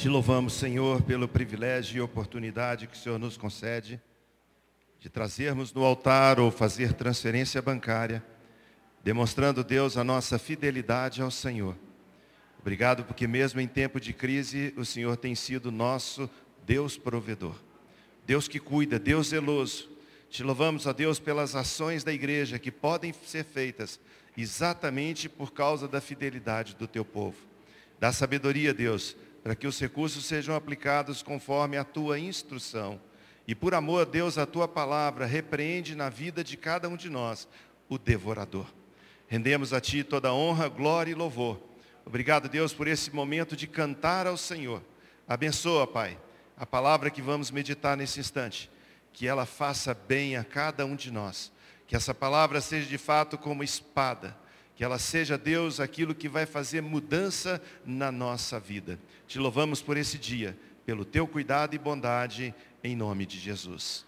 Te louvamos, Senhor, pelo privilégio e oportunidade que o Senhor nos concede de trazermos no altar ou fazer transferência bancária, demonstrando, Deus, a nossa fidelidade ao Senhor. Obrigado porque mesmo em tempo de crise, o Senhor tem sido nosso Deus provedor. Deus que cuida, Deus zeloso. Te louvamos, a Deus, pelas ações da igreja que podem ser feitas exatamente por causa da fidelidade do teu povo. Dá sabedoria, Deus, para que os recursos sejam aplicados conforme a tua instrução. E por amor a Deus, a tua palavra repreende na vida de cada um de nós o devorador. Rendemos a ti toda honra, glória e louvor. Obrigado, Deus, por esse momento de cantar ao Senhor. Abençoa, Pai, a palavra que vamos meditar nesse instante. Que ela faça bem a cada um de nós. Que essa palavra seja de fato como espada que ela seja, Deus, aquilo que vai fazer mudança na nossa vida. Te louvamos por esse dia, pelo teu cuidado e bondade, em nome de Jesus.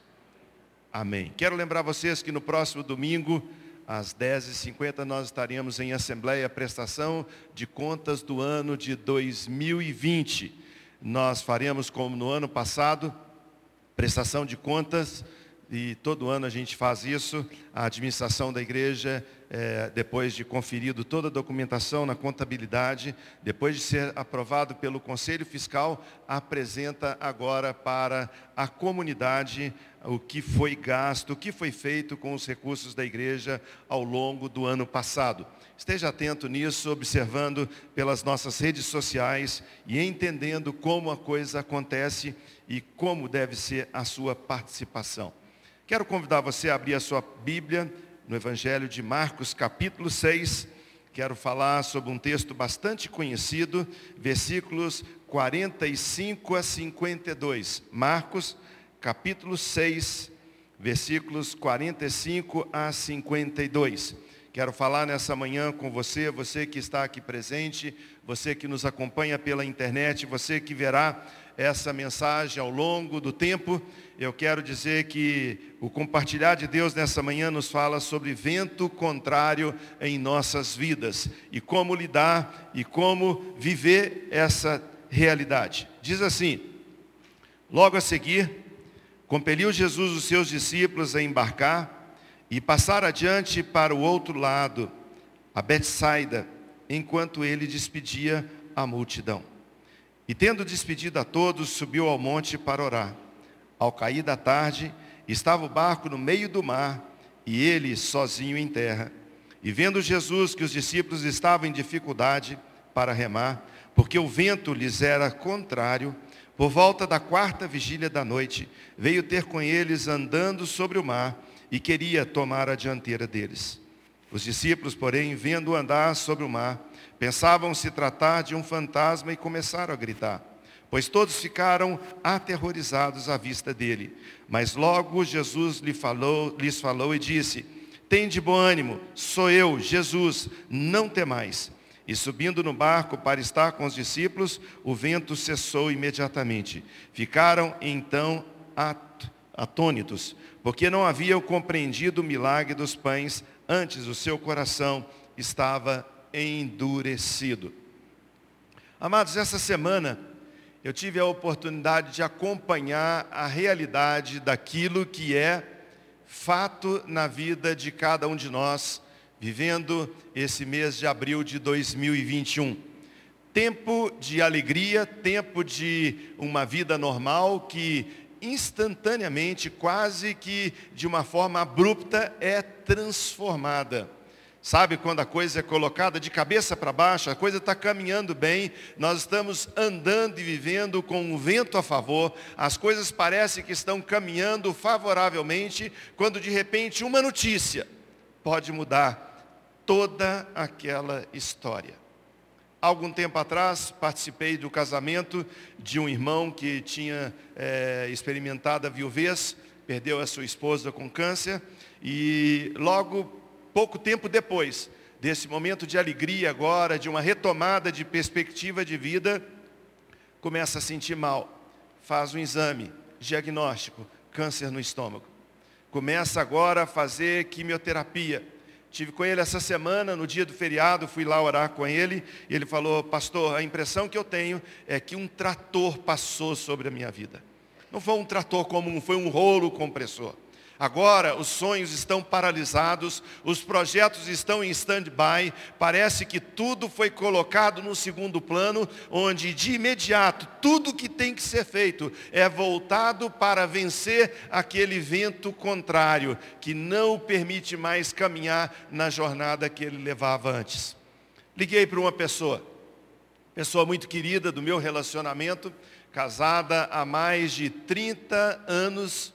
Amém. Quero lembrar vocês que no próximo domingo, às 10h50, nós estaremos em Assembleia Prestação de Contas do ano de 2020. Nós faremos como no ano passado, prestação de contas e todo ano a gente faz isso. A administração da igreja, é, depois de conferido toda a documentação na contabilidade, depois de ser aprovado pelo Conselho Fiscal, apresenta agora para a comunidade o que foi gasto, o que foi feito com os recursos da igreja ao longo do ano passado. Esteja atento nisso, observando pelas nossas redes sociais e entendendo como a coisa acontece e como deve ser a sua participação. Quero convidar você a abrir a sua Bíblia no Evangelho de Marcos, capítulo 6. Quero falar sobre um texto bastante conhecido, versículos 45 a 52. Marcos, capítulo 6, versículos 45 a 52. Quero falar nessa manhã com você, você que está aqui presente, você que nos acompanha pela internet, você que verá essa mensagem ao longo do tempo, eu quero dizer que o compartilhar de Deus nessa manhã nos fala sobre vento contrário em nossas vidas e como lidar e como viver essa realidade. Diz assim: Logo a seguir, compeliu Jesus os seus discípulos a embarcar e passar adiante para o outro lado, a Betsaida, enquanto ele despedia a multidão. E tendo despedido a todos, subiu ao monte para orar. Ao cair da tarde, estava o barco no meio do mar e ele sozinho em terra. E vendo Jesus que os discípulos estavam em dificuldade para remar, porque o vento lhes era contrário, por volta da quarta vigília da noite, veio ter com eles andando sobre o mar e queria tomar a dianteira deles. Os discípulos, porém, vendo andar sobre o mar, Pensavam se tratar de um fantasma e começaram a gritar, pois todos ficaram aterrorizados à vista dele. Mas logo Jesus lhe falou, lhes falou e disse: Tem de bom ânimo, sou eu, Jesus, não temais. E subindo no barco para estar com os discípulos, o vento cessou imediatamente. Ficaram então atônitos, porque não haviam compreendido o milagre dos pães, antes o seu coração estava endurecido. Amados, essa semana eu tive a oportunidade de acompanhar a realidade daquilo que é fato na vida de cada um de nós, vivendo esse mês de abril de 2021. Tempo de alegria, tempo de uma vida normal que instantaneamente, quase que de uma forma abrupta, é transformada. Sabe quando a coisa é colocada de cabeça para baixo, a coisa está caminhando bem, nós estamos andando e vivendo com o vento a favor, as coisas parecem que estão caminhando favoravelmente, quando de repente uma notícia pode mudar toda aquela história. Algum tempo atrás participei do casamento de um irmão que tinha é, experimentado a viuvez, perdeu a sua esposa com câncer e logo pouco tempo depois desse momento de alegria agora, de uma retomada de perspectiva de vida, começa a sentir mal. Faz um exame, diagnóstico, câncer no estômago. Começa agora a fazer quimioterapia. Tive com ele essa semana, no dia do feriado, fui lá orar com ele, e ele falou, pastor, a impressão que eu tenho é que um trator passou sobre a minha vida. Não foi um trator comum, foi um rolo compressor. Agora os sonhos estão paralisados, os projetos estão em stand-by, parece que tudo foi colocado no segundo plano, onde de imediato tudo que tem que ser feito é voltado para vencer aquele vento contrário, que não permite mais caminhar na jornada que ele levava antes. Liguei para uma pessoa, pessoa muito querida do meu relacionamento, casada há mais de 30 anos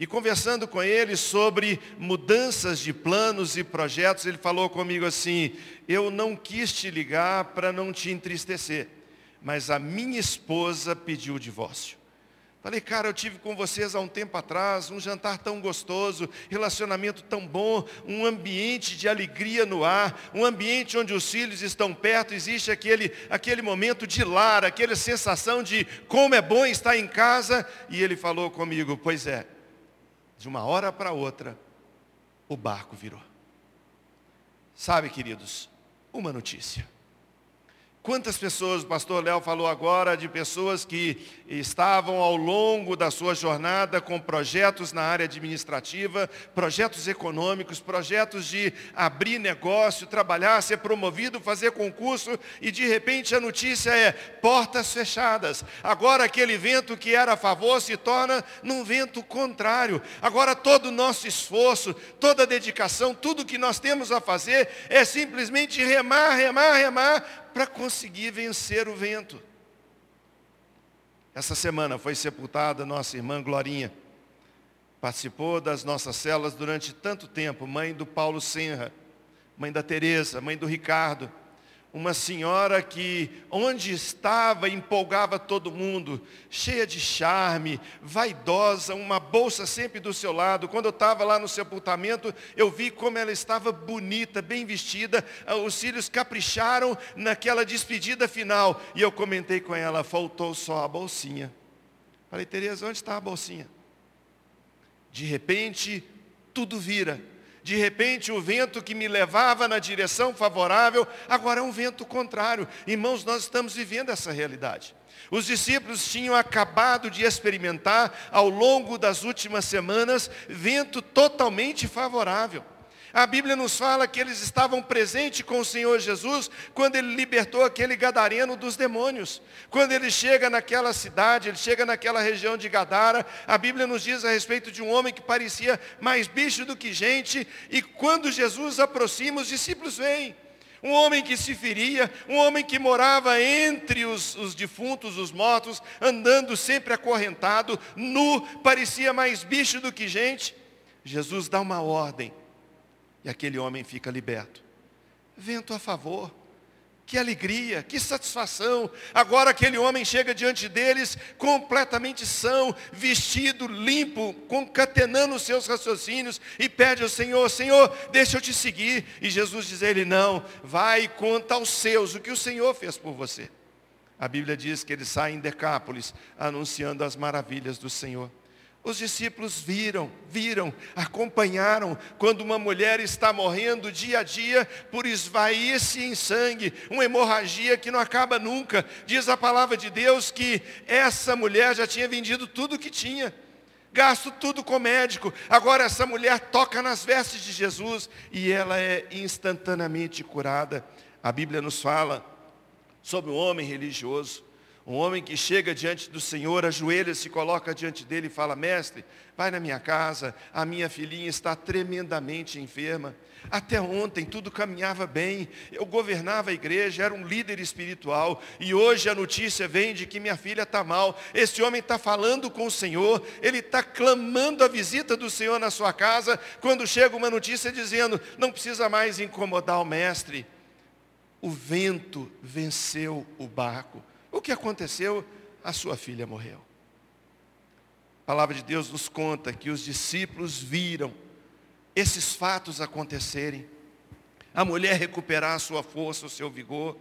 e conversando com ele sobre mudanças de planos e projetos, ele falou comigo assim: Eu não quis te ligar para não te entristecer, mas a minha esposa pediu o divórcio. Falei, cara, eu tive com vocês há um tempo atrás, um jantar tão gostoso, relacionamento tão bom, um ambiente de alegria no ar, um ambiente onde os filhos estão perto, existe aquele, aquele momento de lar, aquela sensação de como é bom estar em casa. E ele falou comigo, pois é, de uma hora para outra, o barco virou. Sabe, queridos, uma notícia. Quantas pessoas, o pastor Léo falou agora de pessoas que estavam ao longo da sua jornada com projetos na área administrativa, projetos econômicos, projetos de abrir negócio, trabalhar, ser promovido, fazer concurso, e de repente a notícia é portas fechadas. Agora aquele vento que era a favor se torna num vento contrário. Agora todo o nosso esforço, toda a dedicação, tudo que nós temos a fazer é simplesmente remar, remar, remar para conseguir vencer o vento. Essa semana foi sepultada nossa irmã Glorinha. Participou das nossas celas durante tanto tempo, mãe do Paulo Senra, mãe da Teresa, mãe do Ricardo uma senhora que onde estava empolgava todo mundo, cheia de charme, vaidosa, uma bolsa sempre do seu lado. Quando eu estava lá no sepultamento, eu vi como ela estava bonita, bem vestida, ah, os cílios capricharam naquela despedida final. E eu comentei com ela, faltou só a bolsinha. Falei, Tereza, onde está a bolsinha? De repente, tudo vira de repente, o vento que me levava na direção favorável, agora é um vento contrário. Irmãos, nós estamos vivendo essa realidade. Os discípulos tinham acabado de experimentar, ao longo das últimas semanas, vento totalmente favorável. A Bíblia nos fala que eles estavam presentes com o Senhor Jesus quando ele libertou aquele gadareno dos demônios. Quando ele chega naquela cidade, ele chega naquela região de Gadara, a Bíblia nos diz a respeito de um homem que parecia mais bicho do que gente, e quando Jesus aproxima, os discípulos vêm. Um homem que se feria, um homem que morava entre os, os, defuntos, os mortos, andando sempre acorrentado, nu, parecia mais bicho do que gente. Jesus dá uma ordem e aquele homem fica liberto. Vento a favor. Que alegria, que satisfação. Agora aquele homem chega diante deles completamente são, vestido, limpo, concatenando os seus raciocínios e pede ao Senhor, Senhor, deixa eu te seguir. E Jesus diz a ele, não, vai e conta aos seus o que o Senhor fez por você. A Bíblia diz que ele sai em Decápolis anunciando as maravilhas do Senhor. Os discípulos viram, viram, acompanharam quando uma mulher está morrendo dia a dia por esvair-se em sangue, uma hemorragia que não acaba nunca. Diz a palavra de Deus que essa mulher já tinha vendido tudo o que tinha, gasto tudo com médico. Agora essa mulher toca nas vestes de Jesus e ela é instantaneamente curada. A Bíblia nos fala sobre um homem religioso um homem que chega diante do Senhor, ajoelha, se coloca diante dele e fala, mestre, vai na minha casa, a minha filhinha está tremendamente enferma. Até ontem tudo caminhava bem, eu governava a igreja, era um líder espiritual, e hoje a notícia vem de que minha filha está mal. Esse homem está falando com o Senhor, ele está clamando a visita do Senhor na sua casa, quando chega uma notícia dizendo, não precisa mais incomodar o mestre. O vento venceu o barco. O que aconteceu? A sua filha morreu. A palavra de Deus nos conta que os discípulos viram esses fatos acontecerem. A mulher recuperar a sua força, o seu vigor.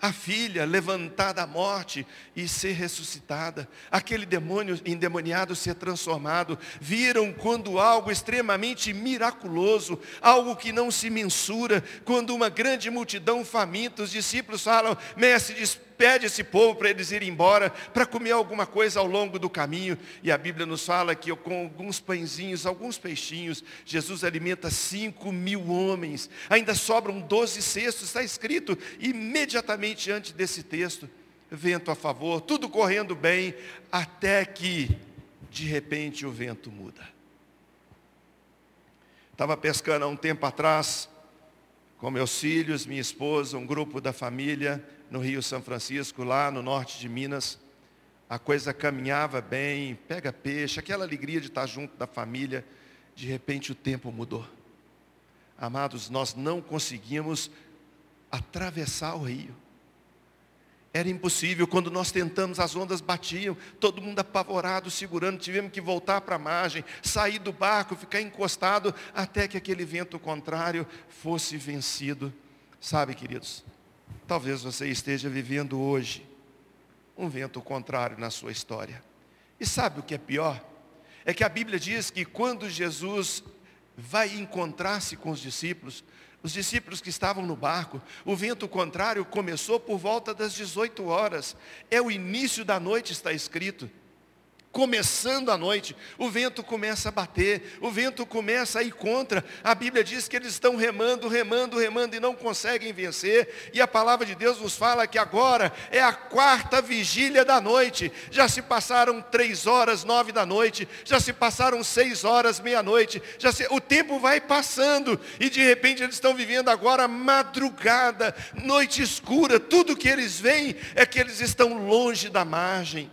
a filha levantar da morte e ser ressuscitada, aquele demônio endemoniado ser transformado, viram quando algo extremamente miraculoso, algo que não se mensura, quando uma grande multidão faminta, os discípulos falam, mestre, pede esse povo para eles irem embora, para comer alguma coisa ao longo do caminho. E a Bíblia nos fala que com alguns pãezinhos, alguns peixinhos, Jesus alimenta cinco mil homens. Ainda sobram doze cestos, está escrito imediatamente antes desse texto. Vento a favor, tudo correndo bem, até que, de repente, o vento muda. Estava pescando há um tempo atrás, com meus filhos, minha esposa, um grupo da família, no Rio São Francisco, lá no norte de Minas. A coisa caminhava bem, pega peixe, aquela alegria de estar junto da família. De repente o tempo mudou. Amados, nós não conseguimos atravessar o rio. Era impossível, quando nós tentamos, as ondas batiam, todo mundo apavorado, segurando, tivemos que voltar para a margem, sair do barco, ficar encostado, até que aquele vento contrário fosse vencido. Sabe, queridos, Talvez você esteja vivendo hoje um vento contrário na sua história. E sabe o que é pior? É que a Bíblia diz que quando Jesus vai encontrar-se com os discípulos, os discípulos que estavam no barco, o vento contrário começou por volta das 18 horas. É o início da noite, está escrito começando a noite, o vento começa a bater, o vento começa a ir contra. A Bíblia diz que eles estão remando, remando, remando e não conseguem vencer. E a palavra de Deus nos fala que agora é a quarta vigília da noite. Já se passaram três horas, nove da noite, já se passaram seis horas, meia-noite. Já se... o tempo vai passando e de repente eles estão vivendo agora madrugada, noite escura. Tudo que eles veem é que eles estão longe da margem.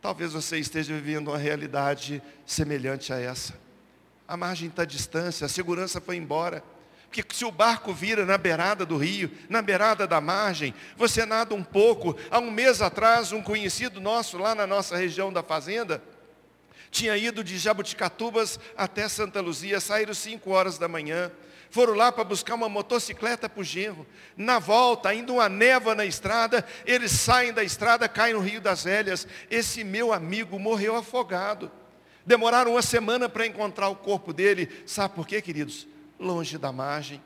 Talvez você esteja vivendo uma realidade semelhante a essa. A margem está distância, a segurança foi embora. Porque se o barco vira na beirada do rio, na beirada da margem, você nada um pouco. Há um mês atrás, um conhecido nosso lá na nossa região da fazenda, tinha ido de Jabuticatubas até Santa Luzia, saíram 5 horas da manhã foram lá para buscar uma motocicleta para o genro. Na volta, ainda uma névoa na estrada, eles saem da estrada, caem no Rio das Velhas. Esse meu amigo morreu afogado. Demoraram uma semana para encontrar o corpo dele. Sabe por quê, queridos? Longe da margem.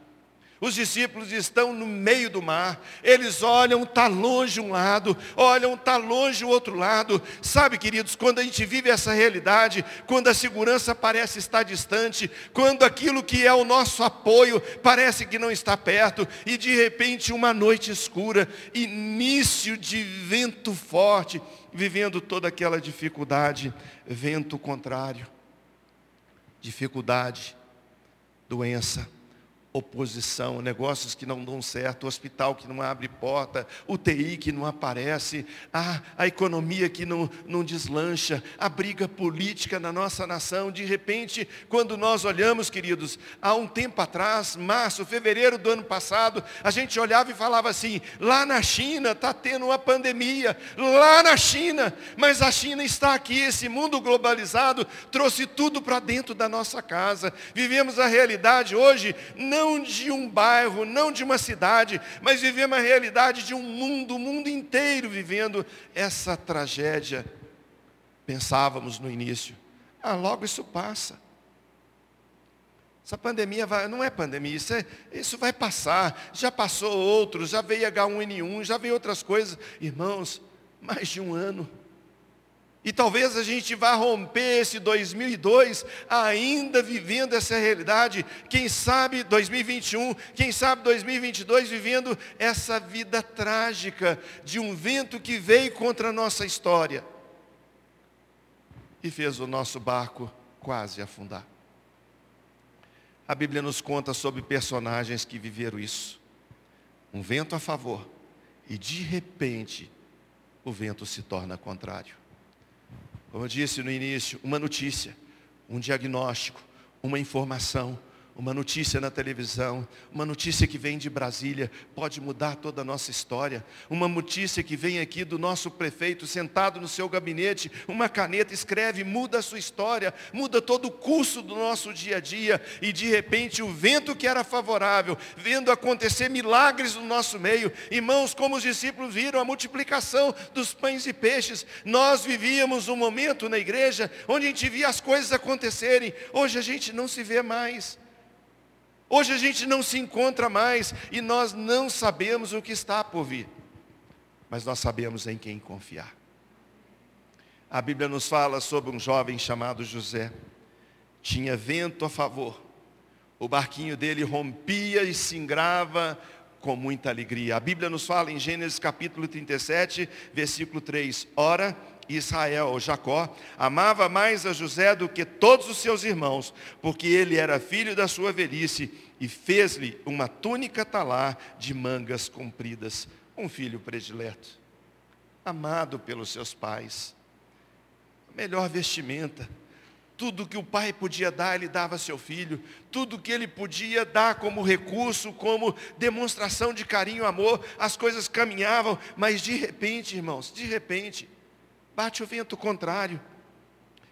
Os discípulos estão no meio do mar, eles olham, está longe um lado, olham, está longe o outro lado. Sabe, queridos, quando a gente vive essa realidade, quando a segurança parece estar distante, quando aquilo que é o nosso apoio parece que não está perto, e de repente uma noite escura, início de vento forte, vivendo toda aquela dificuldade, vento contrário, dificuldade, doença oposição, negócios que não dão certo, hospital que não abre porta, UTI que não aparece, a, a economia que não, não deslancha, a briga política na nossa nação. De repente, quando nós olhamos, queridos, há um tempo atrás, março, fevereiro do ano passado, a gente olhava e falava assim, lá na China está tendo uma pandemia, lá na China, mas a China está aqui, esse mundo globalizado trouxe tudo para dentro da nossa casa. Vivemos a realidade hoje, não não de um bairro, não de uma cidade, mas vivemos a realidade de um mundo, o mundo inteiro vivendo essa tragédia. Pensávamos no início, ah, logo isso passa. Essa pandemia vai, não é pandemia, isso, é, isso vai passar. Já passou outros, já veio H1N1, já veio outras coisas. Irmãos, mais de um ano. E talvez a gente vá romper esse 2002 ainda vivendo essa realidade. Quem sabe 2021, quem sabe 2022 vivendo essa vida trágica de um vento que veio contra a nossa história e fez o nosso barco quase afundar. A Bíblia nos conta sobre personagens que viveram isso. Um vento a favor e de repente o vento se torna contrário. Como eu disse no início, uma notícia, um diagnóstico, uma informação, uma notícia na televisão, uma notícia que vem de Brasília, pode mudar toda a nossa história. Uma notícia que vem aqui do nosso prefeito sentado no seu gabinete, uma caneta escreve, muda a sua história, muda todo o curso do nosso dia a dia, e de repente o vento que era favorável, vendo acontecer milagres no nosso meio, irmãos, como os discípulos viram a multiplicação dos pães e peixes, nós vivíamos um momento na igreja onde a gente via as coisas acontecerem, hoje a gente não se vê mais. Hoje a gente não se encontra mais e nós não sabemos o que está por vir. Mas nós sabemos em quem confiar. A Bíblia nos fala sobre um jovem chamado José. Tinha vento a favor. O barquinho dele rompia e se ingrava com muita alegria. A Bíblia nos fala em Gênesis capítulo 37, versículo 3. Ora, Israel, Jacó, amava mais a José do que todos os seus irmãos, porque ele era filho da sua velhice e fez-lhe uma túnica talar de mangas compridas, um filho predileto, amado pelos seus pais, melhor vestimenta, tudo que o pai podia dar, ele dava a seu filho, tudo que ele podia dar como recurso, como demonstração de carinho, amor, as coisas caminhavam, mas de repente, irmãos, de repente, bate o vento contrário.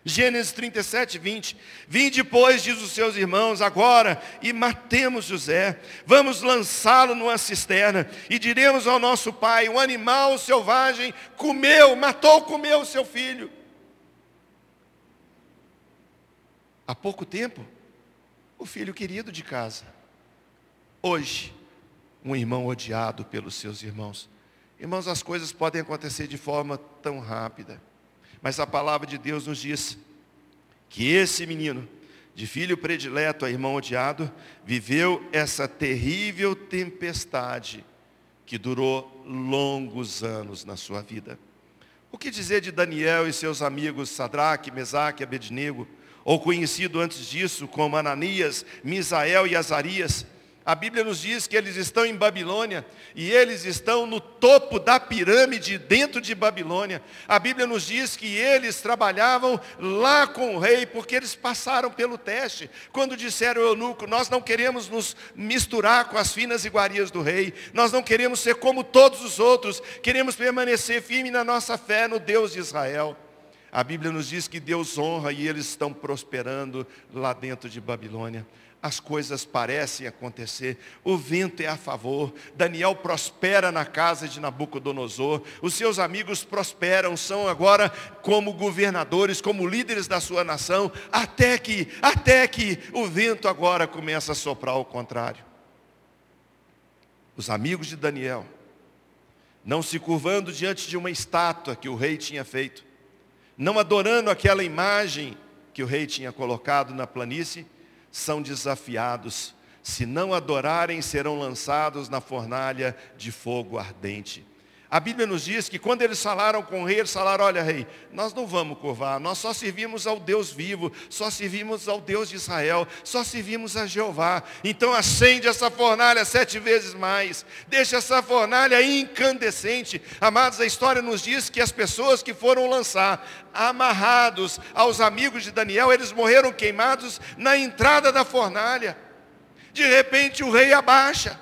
Gênesis 37, 20. Vim depois, diz os seus irmãos, agora, e matemos José. Vamos lançá-lo numa cisterna, e diremos ao nosso pai: um animal selvagem comeu, matou, comeu o seu filho. Há pouco tempo, o filho querido de casa. Hoje, um irmão odiado pelos seus irmãos. Irmãos, as coisas podem acontecer de forma tão rápida. Mas a palavra de Deus nos diz que esse menino, de filho predileto a irmão odiado, viveu essa terrível tempestade que durou longos anos na sua vida. O que dizer de Daniel e seus amigos Sadraque, Mesaque e Abednego, ou conhecido antes disso como Ananias, Misael e Azarias, a Bíblia nos diz que eles estão em Babilônia e eles estão no topo da pirâmide dentro de Babilônia. A Bíblia nos diz que eles trabalhavam lá com o rei porque eles passaram pelo teste. Quando disseram ao eunuco, nós não queremos nos misturar com as finas iguarias do rei, nós não queremos ser como todos os outros, queremos permanecer firme na nossa fé no Deus de Israel. A Bíblia nos diz que Deus honra e eles estão prosperando lá dentro de Babilônia as coisas parecem acontecer, o vento é a favor, Daniel prospera na casa de Nabucodonosor, os seus amigos prosperam, são agora como governadores, como líderes da sua nação, até que, até que o vento agora começa a soprar ao contrário. Os amigos de Daniel, não se curvando diante de uma estátua que o rei tinha feito, não adorando aquela imagem que o rei tinha colocado na planície, são desafiados. Se não adorarem, serão lançados na fornalha de fogo ardente. A Bíblia nos diz que quando eles falaram com o rei, eles falaram, olha rei, nós não vamos curvar, nós só servimos ao Deus vivo, só servimos ao Deus de Israel, só servimos a Jeová. Então acende essa fornalha sete vezes mais, deixa essa fornalha incandescente. Amados, a história nos diz que as pessoas que foram lançar, amarrados aos amigos de Daniel, eles morreram queimados na entrada da fornalha. De repente o rei abaixa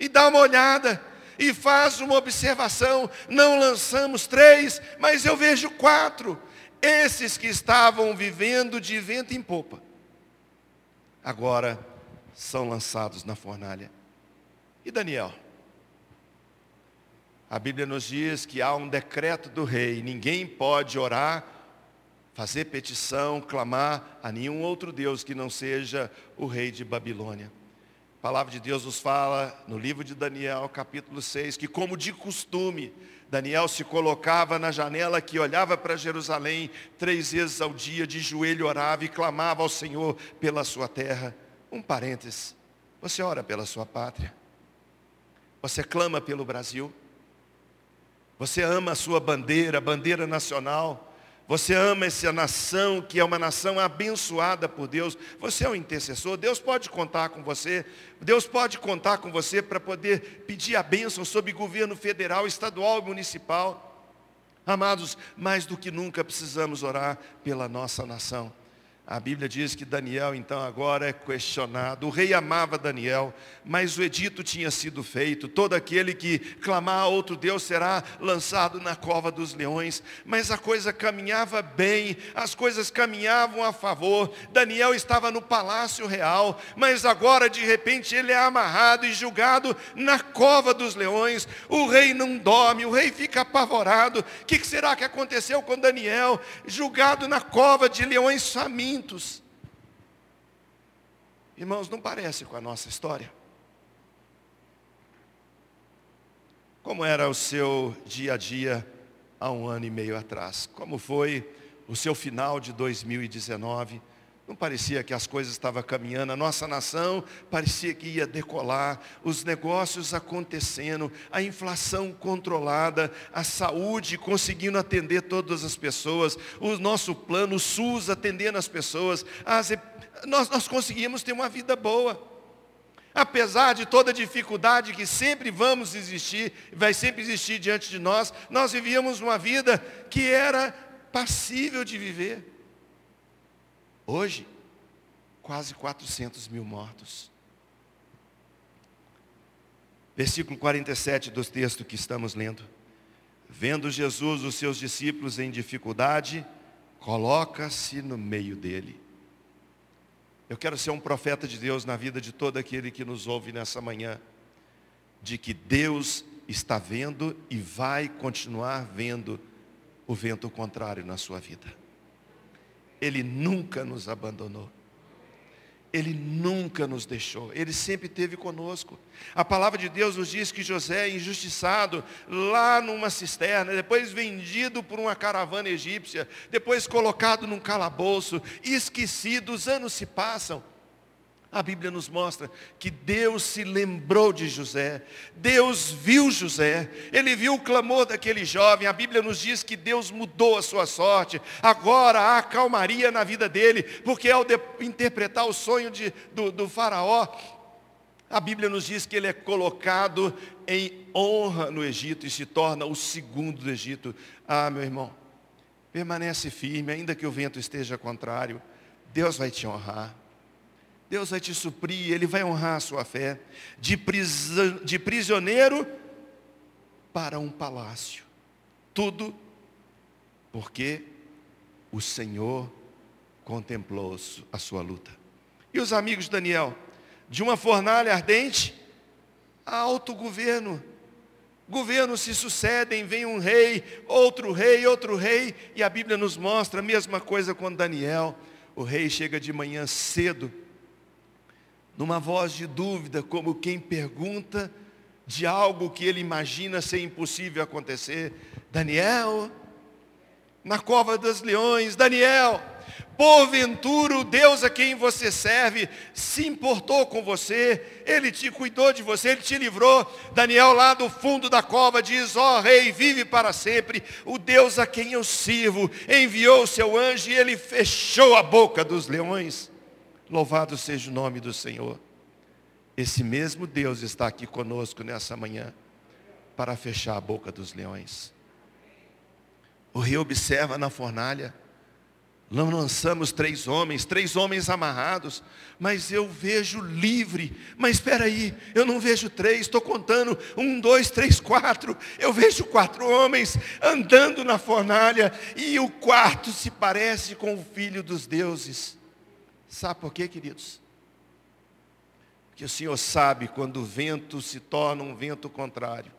e dá uma olhada e faz uma observação: não lançamos três, mas eu vejo quatro. Esses que estavam vivendo de vento em popa, agora são lançados na fornalha. E Daniel? A Bíblia nos diz que há um decreto do rei, ninguém pode orar, fazer petição, clamar a nenhum outro Deus que não seja o rei de Babilônia. A palavra de Deus nos fala no livro de Daniel, capítulo 6, que como de costume, Daniel se colocava na janela que olhava para Jerusalém três vezes ao dia, de joelho orava e clamava ao Senhor pela sua terra. Um parênteses, você ora pela sua pátria? Você clama pelo Brasil? Você ama a sua bandeira, a bandeira nacional? Você ama essa nação que é uma nação abençoada por Deus. Você é um intercessor. Deus pode contar com você. Deus pode contar com você para poder pedir a bênção sobre governo federal, estadual e municipal. Amados, mais do que nunca precisamos orar pela nossa nação. A Bíblia diz que Daniel então agora é questionado. O rei amava Daniel, mas o edito tinha sido feito. Todo aquele que clamar a outro Deus será lançado na cova dos leões. Mas a coisa caminhava bem, as coisas caminhavam a favor. Daniel estava no palácio real, mas agora de repente ele é amarrado e julgado na cova dos leões. O rei não dorme, o rei fica apavorado. O que será que aconteceu com Daniel? Julgado na cova de leões famintos famintos. Irmãos, não parece com a nossa história? Como era o seu dia a dia há um ano e meio atrás? Como foi o seu final de 2019? Não parecia que as coisas estavam caminhando, a nossa nação parecia que ia decolar, os negócios acontecendo, a inflação controlada, a saúde conseguindo atender todas as pessoas, o nosso plano, o SUS atendendo as pessoas, as, nós, nós conseguimos ter uma vida boa. Apesar de toda dificuldade que sempre vamos existir, vai sempre existir diante de nós, nós vivíamos uma vida que era passível de viver. Hoje, quase 400 mil mortos. Versículo 47 do texto que estamos lendo. Vendo Jesus os seus discípulos em dificuldade, coloca-se no meio dele. Eu quero ser um profeta de Deus na vida de todo aquele que nos ouve nessa manhã, de que Deus está vendo e vai continuar vendo o vento contrário na sua vida. Ele nunca nos abandonou. Ele nunca nos deixou, Ele sempre esteve conosco. A palavra de Deus nos diz que José, injustiçado, lá numa cisterna, depois vendido por uma caravana egípcia, depois colocado num calabouço, esquecido, os anos se passam. A Bíblia nos mostra que Deus se lembrou de José, Deus viu José, ele viu o clamor daquele jovem, a Bíblia nos diz que Deus mudou a sua sorte, agora há calmaria na vida dele, porque ao interpretar o sonho de, do, do faraó, a Bíblia nos diz que ele é colocado em honra no Egito e se torna o segundo do Egito. Ah, meu irmão, permanece firme, ainda que o vento esteja contrário, Deus vai te honrar. Deus vai te suprir, Ele vai honrar a sua fé. De, de prisioneiro para um palácio. Tudo porque o Senhor contemplou a sua luta. E os amigos de Daniel? De uma fornalha ardente a alto governo. Governos se sucedem, vem um rei, outro rei, outro rei, e a Bíblia nos mostra a mesma coisa com Daniel. O rei chega de manhã cedo numa voz de dúvida, como quem pergunta de algo que ele imagina ser impossível acontecer. Daniel, na cova dos leões, Daniel, porventura o Deus a quem você serve se importou com você, ele te cuidou de você, ele te livrou. Daniel, lá do fundo da cova, diz: Ó oh, rei, vive para sempre. O Deus a quem eu sirvo enviou o seu anjo e ele fechou a boca dos leões. Louvado seja o nome do Senhor. Esse mesmo Deus está aqui conosco nessa manhã para fechar a boca dos leões. O rei observa na fornalha. Não lançamos três homens, três homens amarrados, mas eu vejo livre. Mas espera aí, eu não vejo três, estou contando um, dois, três, quatro. Eu vejo quatro homens andando na fornalha e o quarto se parece com o filho dos deuses. Sabe por quê, queridos? Que o Senhor sabe quando o vento se torna um vento contrário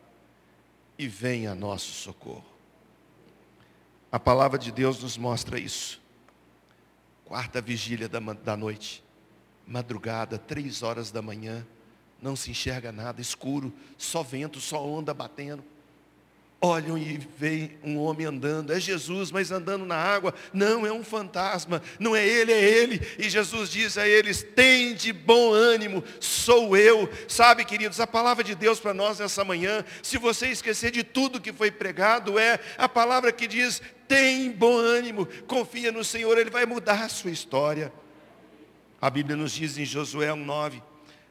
e vem a nosso socorro. A palavra de Deus nos mostra isso. Quarta vigília da, da noite, madrugada, três horas da manhã, não se enxerga nada, escuro, só vento, só onda batendo olham e veem um homem andando, é Jesus, mas andando na água, não, é um fantasma, não é ele, é ele, e Jesus diz a eles, tem de bom ânimo, sou eu, sabe queridos, a palavra de Deus para nós nessa manhã, se você esquecer de tudo que foi pregado, é a palavra que diz, tem bom ânimo, confia no Senhor, Ele vai mudar a sua história, a Bíblia nos diz em Josué 1,9,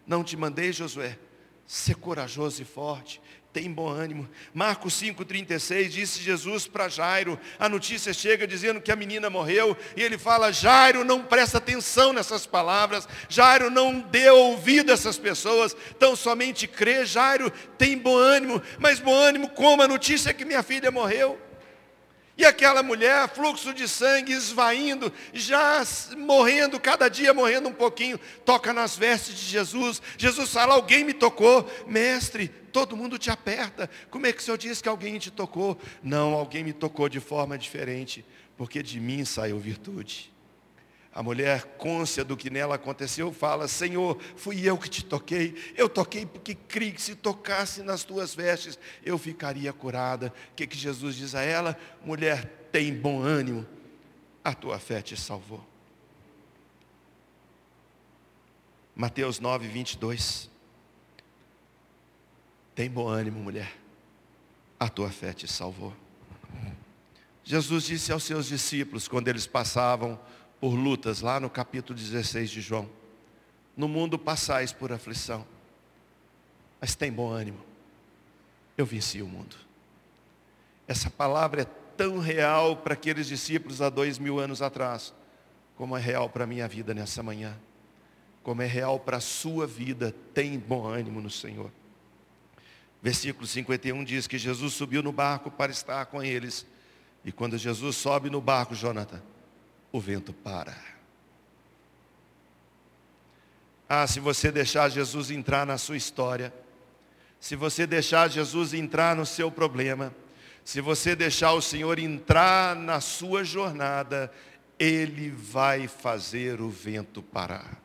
não te mandei Josué, ser corajoso e forte, tem bom ânimo. Marcos 5,36 disse Jesus para Jairo, a notícia chega dizendo que a menina morreu, e ele fala, Jairo, não presta atenção nessas palavras, Jairo não dê ouvido a essas pessoas, tão somente crê, Jairo tem bom ânimo, mas bom ânimo como? A notícia é que minha filha morreu. E aquela mulher, fluxo de sangue esvaindo, já morrendo, cada dia morrendo um pouquinho, toca nas vestes de Jesus. Jesus fala: Alguém me tocou, mestre, todo mundo te aperta. Como é que o senhor diz que alguém te tocou? Não, alguém me tocou de forma diferente, porque de mim saiu virtude. A mulher, côncia do que nela aconteceu, fala: Senhor, fui eu que te toquei. Eu toquei porque criei que se tocasse nas tuas vestes, eu ficaria curada. O que, que Jesus diz a ela? Mulher, tem bom ânimo, a tua fé te salvou. Mateus 9, 22. Tem bom ânimo, mulher, a tua fé te salvou. Jesus disse aos seus discípulos, quando eles passavam por lutas, lá no capítulo 16 de João. No mundo passais por aflição, mas tem bom ânimo. Eu venci o mundo. Essa palavra é tão real para aqueles discípulos há dois mil anos atrás, como é real para a minha vida nessa manhã, como é real para a sua vida. Tem bom ânimo no Senhor. Versículo 51 diz que Jesus subiu no barco para estar com eles. E quando Jesus sobe no barco, Jonathan, o vento para. Ah, se você deixar Jesus entrar na sua história, se você deixar Jesus entrar no seu problema, se você deixar o Senhor entrar na sua jornada, Ele vai fazer o vento parar.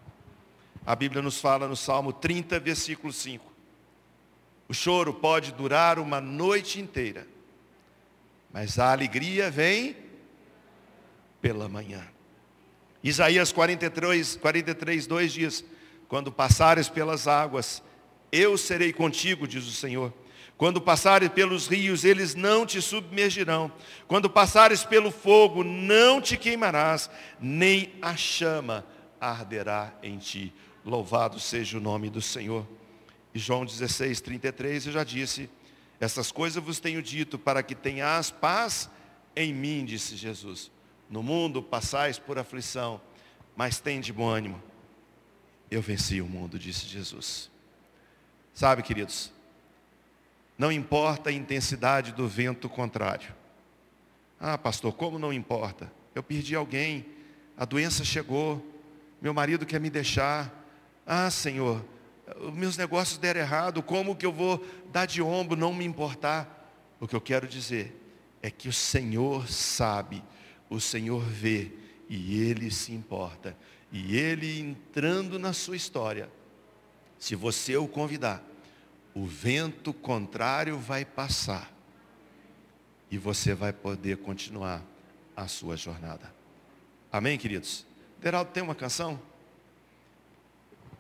A Bíblia nos fala no Salmo 30, versículo 5. O choro pode durar uma noite inteira, mas a alegria vem pela manhã. Isaías 43, 43, 2 diz, quando passares pelas águas, eu serei contigo, diz o Senhor. Quando passares pelos rios, eles não te submergirão. Quando passares pelo fogo, não te queimarás, nem a chama arderá em ti. Louvado seja o nome do Senhor. João 16, 33, eu já disse, essas coisas vos tenho dito para que tenhas paz em mim, disse Jesus. No mundo passais por aflição, mas tem de bom ânimo. Eu venci o mundo, disse Jesus. Sabe, queridos, não importa a intensidade do vento contrário. Ah, pastor, como não importa? Eu perdi alguém, a doença chegou, meu marido quer me deixar. Ah, Senhor, meus negócios deram errado, como que eu vou dar de ombro, não me importar? O que eu quero dizer é que o Senhor sabe o Senhor vê e Ele se importa. E Ele entrando na sua história, se você o convidar, o vento contrário vai passar e você vai poder continuar a sua jornada. Amém, queridos? Deraldo, tem uma canção?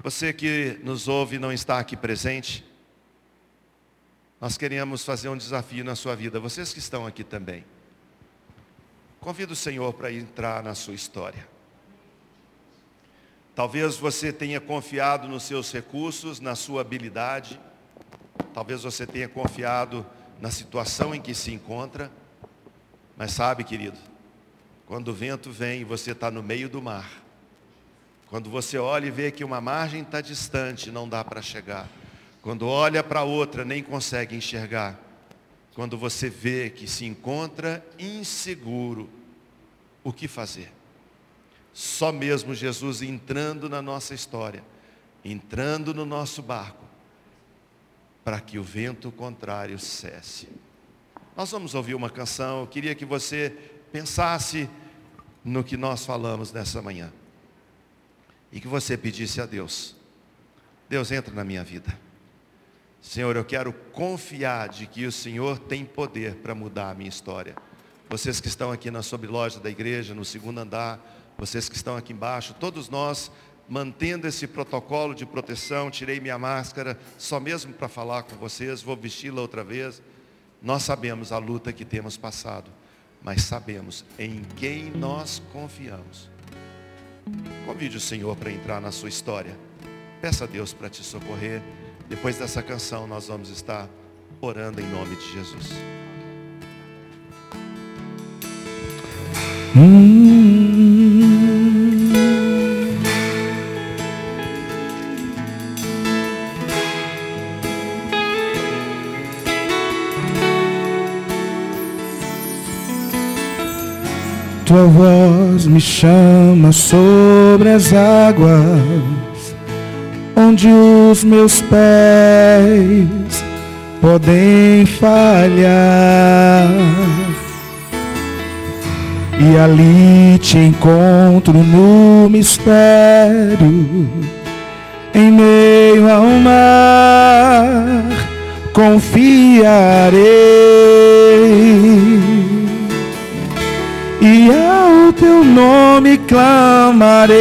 Você que nos ouve e não está aqui presente, nós queremos fazer um desafio na sua vida, vocês que estão aqui também. Convido o Senhor para entrar na sua história. Talvez você tenha confiado nos seus recursos, na sua habilidade. Talvez você tenha confiado na situação em que se encontra. Mas sabe, querido, quando o vento vem e você está no meio do mar, quando você olha e vê que uma margem está distante, não dá para chegar. Quando olha para outra, nem consegue enxergar quando você vê que se encontra inseguro, o que fazer? Só mesmo Jesus entrando na nossa história, entrando no nosso barco, para que o vento contrário cesse. Nós vamos ouvir uma canção, eu queria que você pensasse no que nós falamos nessa manhã. E que você pedisse a Deus, Deus entra na minha vida. Senhor, eu quero confiar de que o Senhor tem poder para mudar a minha história. Vocês que estão aqui na sobreloja da igreja, no segundo andar, vocês que estão aqui embaixo, todos nós mantendo esse protocolo de proteção, tirei minha máscara só mesmo para falar com vocês, vou vesti-la outra vez. Nós sabemos a luta que temos passado, mas sabemos em quem nós confiamos. Convide o Senhor para entrar na sua história. Peça a Deus para te socorrer. Depois dessa canção, nós vamos estar orando em nome de Jesus. Tua voz me chama sobre as águas, onde os meus pés podem falhar. E ali te encontro no mistério, em meio ao mar, confiarei. E ao teu nome clamarei,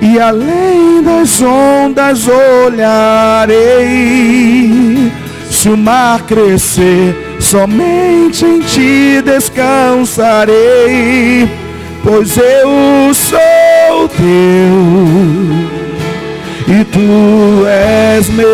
e além das ondas olharei. Se o mar crescer, somente em ti descansarei, pois eu sou teu e tu és meu.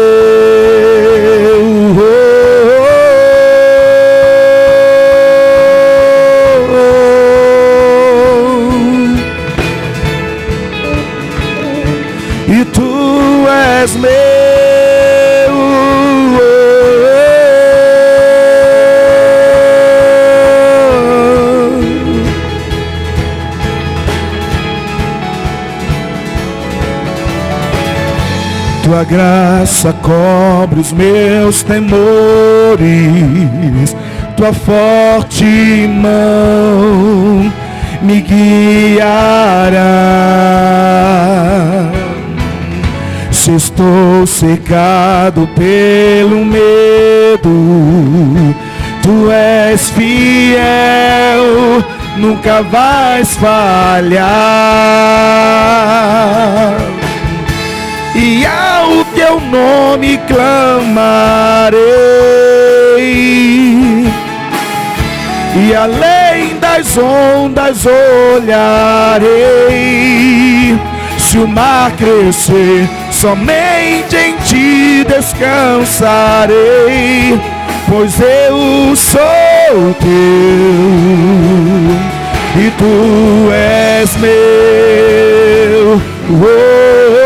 Tua graça cobre os meus temores, tua forte mão me guiará. Se estou secado pelo medo, tu és fiel, nunca vais falhar e ao teu nome clamarei, e além das ondas olharei. Se o mar crescer, somente em ti descansarei, pois eu sou teu e tu és meu. Oh,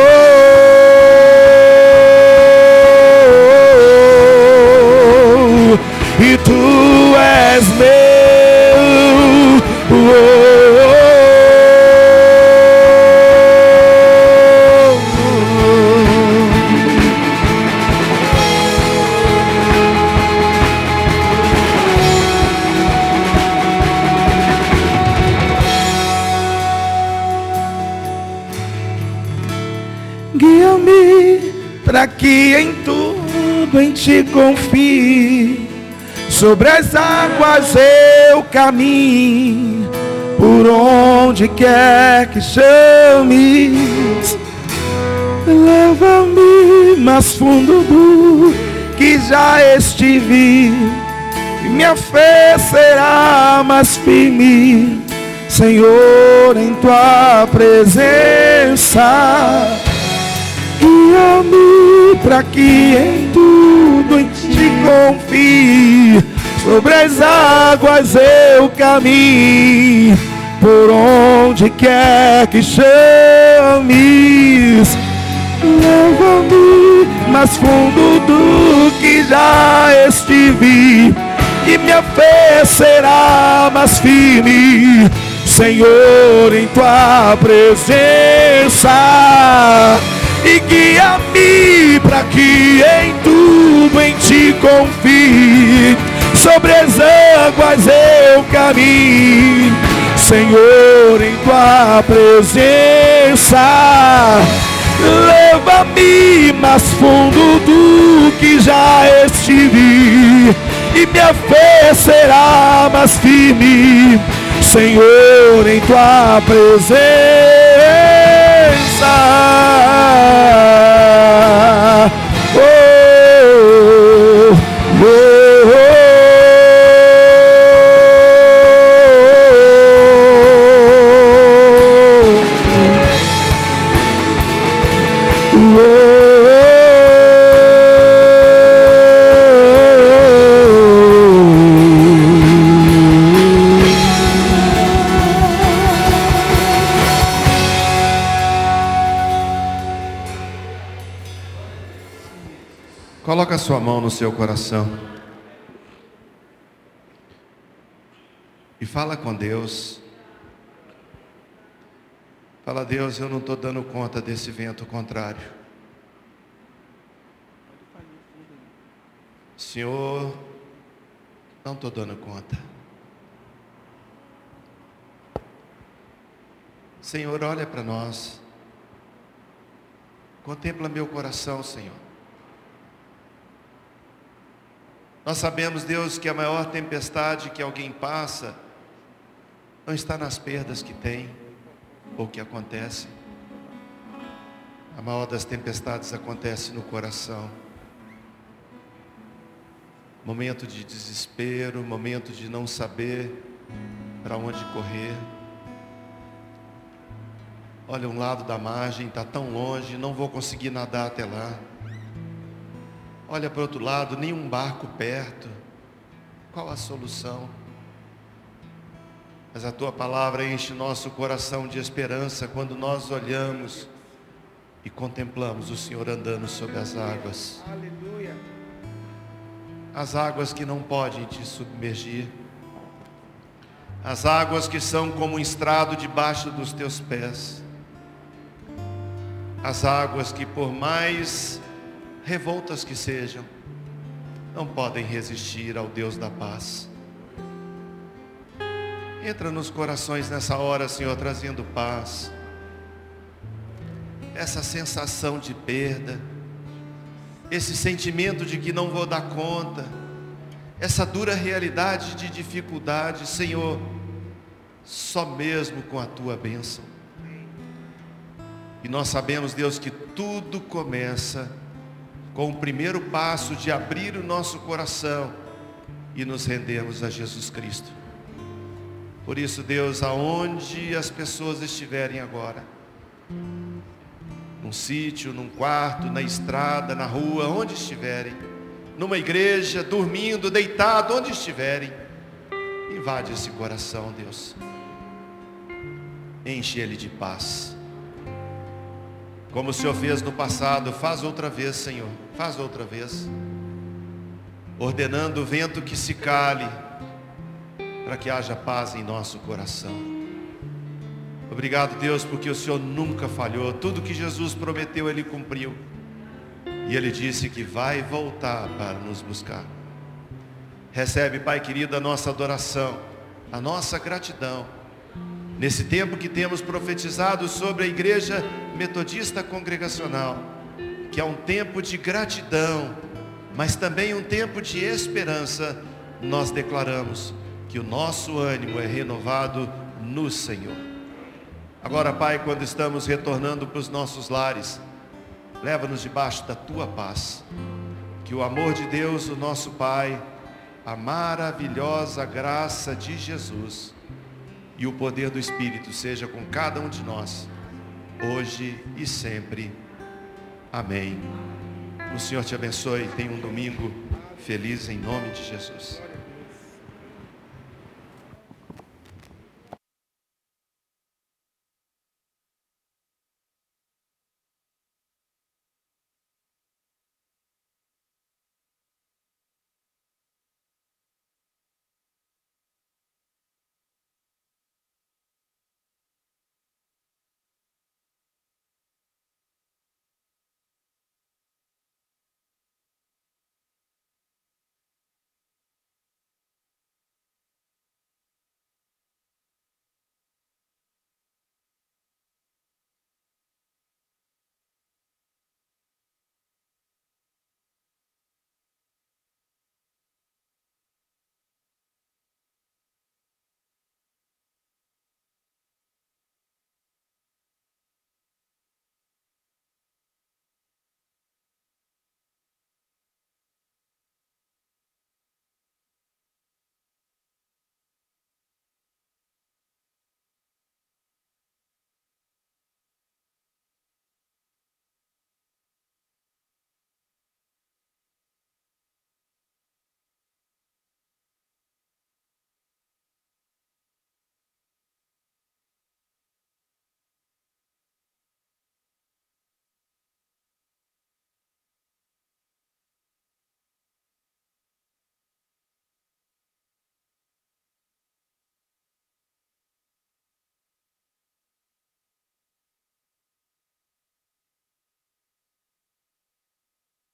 és meu. Oh, Guia-me para que em tudo em ti confie. Sobre as águas eu caminho, por onde quer que chames. Leva-me mais fundo do que já estive, e minha fé será mais firme, Senhor, em tua presença. Guia-me para que em tudo em ti confie. Sobre as águas eu caminho, por onde quer que chames. Leva-me mais fundo do que já estive, e minha fé será mais firme. Senhor, em tua presença e guia-me para que em confie. Sobre as águas eu caminho, Senhor, em tua presença. Leva-me mais fundo do que já estive, e minha fé será mais firme. Senhor, em tua presença. Oh, oh, Coloca sua mão no seu coração. E fala com Deus. Fala, Deus, eu não estou dando conta desse vento contrário. Senhor, não estou dando conta. Senhor, olha para nós. Contempla meu coração, Senhor. Nós sabemos, Deus, que a maior tempestade que alguém passa não está nas perdas que tem ou que acontece. A maior das tempestades acontece no coração. Momento de desespero, momento de não saber para onde correr. Olha, um lado da margem está tão longe, não vou conseguir nadar até lá. Olha para o outro lado, nenhum barco perto. Qual a solução? Mas a tua palavra enche nosso coração de esperança quando nós olhamos e contemplamos o Senhor andando sobre as águas. Aleluia. As águas que não podem te submergir. As águas que são como um estrado debaixo dos teus pés. As águas que por mais revoltas que sejam, não podem resistir ao Deus da paz. Entra nos corações nessa hora, Senhor, trazendo paz. Essa sensação de perda, esse sentimento de que não vou dar conta, essa dura realidade de dificuldade, Senhor, só mesmo com a tua bênção. E nós sabemos, Deus, que tudo começa com o primeiro passo de abrir o nosso coração e nos rendermos a Jesus Cristo. Por isso, Deus, aonde as pessoas estiverem agora, num sítio, num quarto, na estrada, na rua, onde estiverem, numa igreja, dormindo, deitado, onde estiverem, invade esse coração, Deus. Enche ele de paz. Como o Senhor fez no passado, faz outra vez, Senhor. Faz outra vez. Ordenando o vento que se cale, para que haja paz em nosso coração. Obrigado, Deus, porque o Senhor nunca falhou. Tudo que Jesus prometeu, Ele cumpriu. E Ele disse que vai voltar para nos buscar. Recebe, Pai querido, a nossa adoração, a nossa gratidão Nesse tempo que temos profetizado sobre a igreja metodista congregacional, que é um tempo de gratidão, mas também um tempo de esperança, nós declaramos que o nosso ânimo é renovado no Senhor. Agora, Pai, quando estamos retornando para os nossos lares, leva-nos debaixo da tua paz. Que o amor de Deus, o nosso Pai, a maravilhosa graça de Jesus, e o poder do Espírito seja com cada um de nós, hoje e sempre. Amém. O Senhor te abençoe. Tenha um domingo feliz em nome de Jesus.